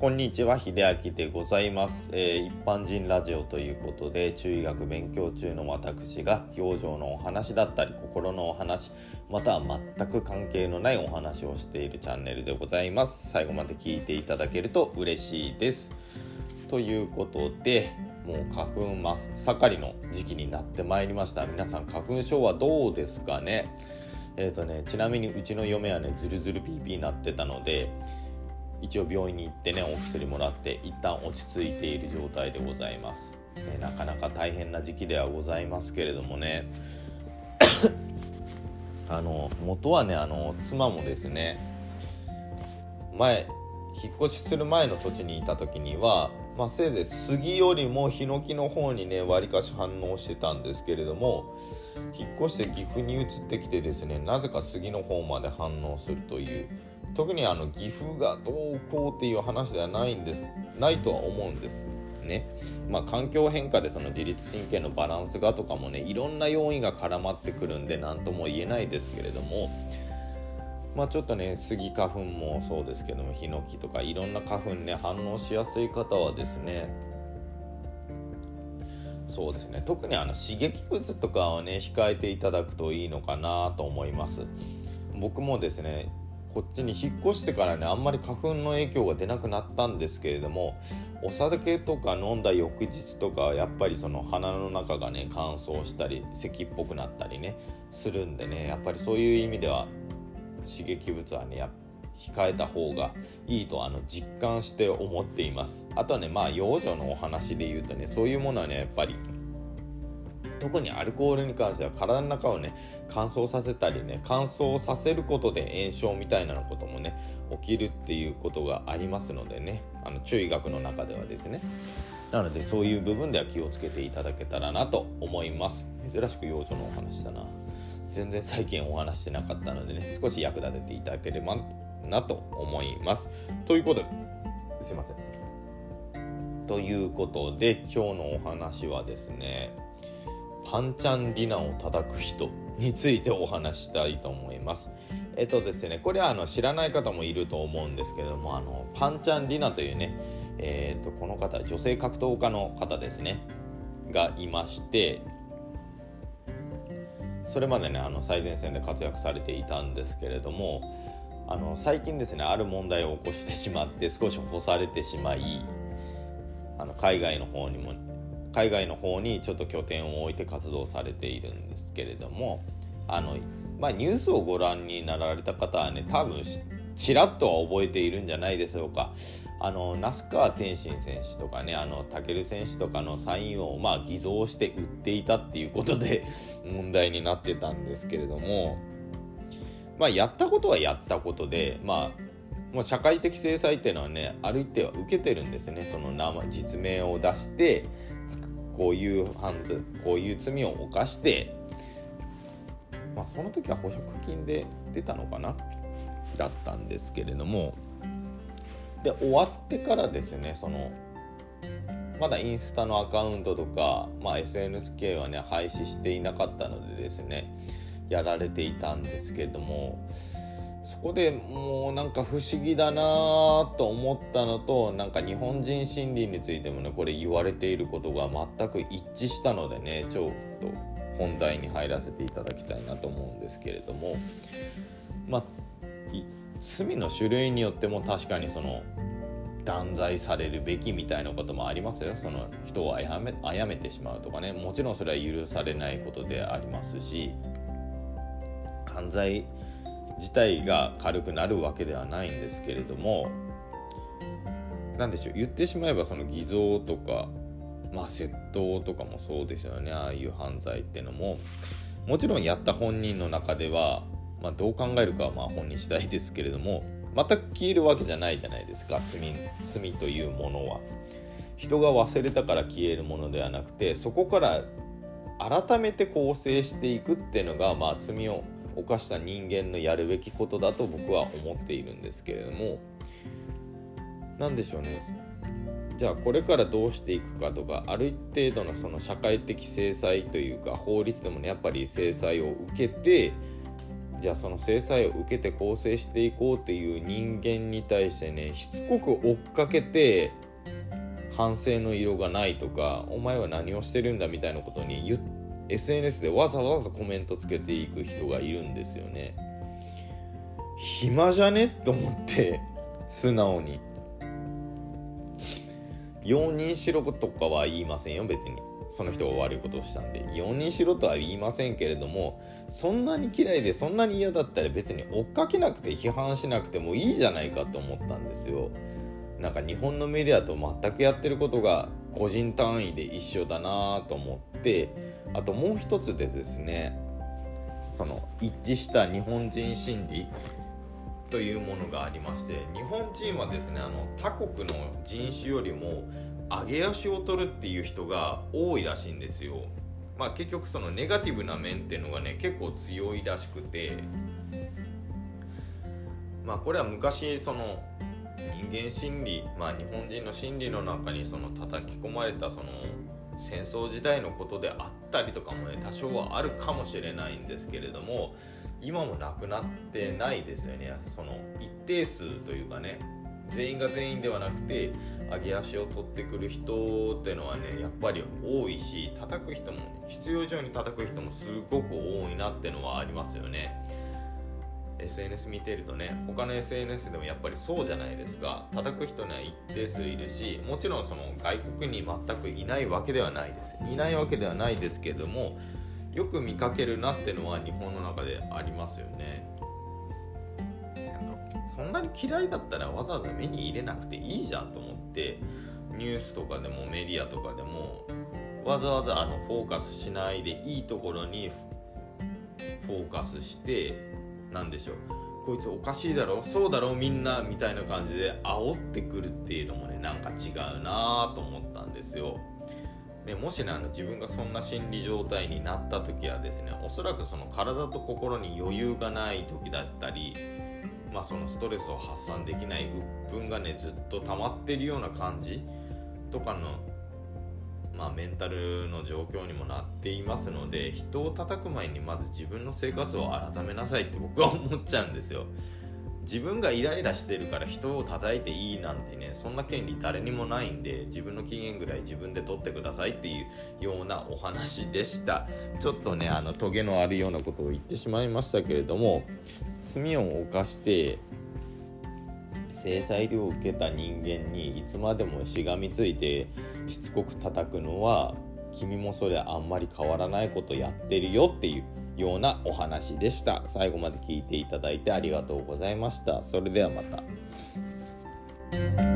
こんにちは秀明でございます、えー、一般人ラジオということで中医学勉強中の私が表情のお話だったり心のお話または全く関係のないお話をしているチャンネルでございます。最後まで聞いていただけると嬉しいです。ということでもう花粉真っ盛りの時期になってまいりました。皆さん花粉症はどうですかね？えっ、ー、とねちなみにうちの嫁はねズルズルピーピーになってたので一応病院に行ってねお薬もらって一旦落ち着いている状態でございます、ね、なかなか大変な時期ではございますけれどもね。あの元はねあの妻もですね前引っ越しする前の土地にいた時には、まあ、せいぜい杉よりもヒノキの方にねわりかし反応してたんですけれども引っ越して岐阜に移ってきてですねなぜか杉の方まで反応するという特にあの岐阜がどうこうっていう話ではないんですないとは思うんですね。まあ、環境変化でその自律神経のバランスがとかもねいろんな要因が絡まってくるんで何とも言えないですけれども。まあちょっとねスギ花粉もそうですけどもヒノキとかいろんな花粉ね反応しやすい方はですねそうですね。特にあの刺激物とかはね控えていただくといいのかなと思います。僕もですねこっちに引っ越してからねあんまり花粉の影響が出なくなったんですけれどもお酒とか飲んだ翌日とかやっぱりその鼻の中がね乾燥したり咳っぽくなったりねするんでねやっぱりそういう意味では刺激物はね控えた方がいいとあの実感して思っています。あとはねまあ養女のお話で言うとねそういうものはねやっぱり特にアルコールに関しては体の中をね乾燥させたりね乾燥させることで炎症みたいなこともね起きるっていうことがありますのでねあの注意学の中ではですね。なのでそういう部分では気をつけていただけたらなと思います。珍しく幼女のお話だな。全然最近お話してなかったのでね少し役立てていただければなと思います。ということですいません。ということで今日のお話はですねパンチャンリナを叩く人についてお話したいと思います。えっとですね、これはあの知らない方もいると思うんですけども、あのパンチャンリナというね、えー、っとこの方、女性格闘家の方ですね、がいまして、それまでね、あの最前線で活躍されていたんですけれども、あの最近ですね、ある問題を起こしてしまって、少し干されてしまい、あの海外の方にも海外の方にちょっと拠点を置いて活動されているんですけれどもあの、まあ、ニュースをご覧になられた方はね多分ちらっとは覚えているんじゃないでしょうか。あの那須川天心選手とかねあの武選手とかのサインを、まあ、偽造して売っていたっていうことで 問題になってたんですけれども、まあ、やったことはやったことで、まあ、もう社会的制裁っていうのはねある一定は受けてるんですねその実名を出してこういう犯罪こういう罪を犯してまあその時は保釈金で出たのかなだったんですけれどもで終わってからですねそのまだインスタのアカウントとか、まあ、SNS 系はね廃止していなかったのでですねやられていたんですけれどもそこでもうなんか不思議だなと思ったのとなんか日本人心理についてもねこれ言われていることが全く一致したのでねちょっと本題に入らせていただきたいなと思うんですけれどもまあ罪の種類によっても確かにその断罪されるべきみたいなこともありますよ。その人を殺め殺めてしまうとかね。もちろんそれは許されないことでありますし犯罪自体が軽くなるわけではないんですけれども何でしょう言ってしまえばその偽造とかまあ窃盗とかもそうですよね。ああいう犯罪っていうのも。もちろんやった本人の中では、まあ、どう考えるかはまあ本人次第ですけれども全く消えるわけじゃないじゃないですか。罪罪というものは。人が忘れたから消えるものではなくてそこから改めて構成していくっていうのが、まあ、罪を犯した人間のやるべきことだと僕は思っているんですけれども何でしょうね。じゃあこれからどうしていくかとかある程度のその社会的制裁というか法律でもねやっぱり制裁を受けてじゃあその制裁を受けて構成していこうっていう人間に対してねしつこく追っかけて反省の色がないとかお前は何をしてるんだみたいなことに言っ SNS でわざわざコメントつけていく人がいるんですよね。暇じゃね？と思って 素直に。容認しろとかは言いませんよ別に。その人が悪いことをしたんで。容認しろとは言いませんけれどもそんなに嫌いでそんなに嫌だったら別に追っかけなくて批判しなくてもいいじゃないかと思ったんですよ。なんか日本のメディアと全くやってることが個人単位で一緒だなと思ってあともう一つでですねその一致した日本人心理というものがありまして日本人はですねあの他国の人種よりも上げ足を取るっていう人が多いらしいんですよ。まあ、結局そのネガティブな面っていうのがね結構強いらしくてまあこれは昔その人間心理まあ日本人の心理の中にその叩き込まれたその戦争時代のことであったりとかもね多少はあるかもしれないんですけれども今もなくなってないですよね。その一定数というかね全員が全員ではなくて上げ足を取ってくる人っていうのはねやっぱり多いし叩く人も必要以上に叩く人もすごく多いなってのはありますよね。SNS 見てるとね他の SNS でもやっぱりそうじゃないですか。叩く人には一定数いるしもちろんその外国に全くいないわけではないです。いないわけではないですけどもよく見かけるなってのは日本の中でありますよね。そんなに嫌いだったらわざわざ目に入れなくていいじゃんと思ってニュースとかでもメディアとかでもわざわざあのフォーカスしないでいいところにフォーカスして何でしょう。こいつおかしいだろ。そうだろ。みんなみたいな感じで煽ってくるっていうのもねなんか違うなと思ったんですよ。ね、もしねあの自分がそんな心理状態になった時はですねおそらくその体と心に余裕がない時だったりまあ、そのストレスを発散できない鬱憤がねずっと溜まってるような感じとかの、まあ、メンタルの状況にもなっていますので人を叩く前にまず自分の生活を改めなさいって僕は思っちゃうんですよ。自分がイライラしてるから人を叩いていいなんてねそんな権利誰にもないんで自分の機嫌ぐらい自分で取ってくださいっていうようなお話でしたちょっとねあのトゲのあるようなことを言ってしまいましたけれども罪を犯して制裁を受けた人間にいつまでもしがみついてしつこく叩くのは君もそれあんまり変わらないことやってるよっていうようなお話でした。最後まで聞いていただいてありがとうございました。それではまた。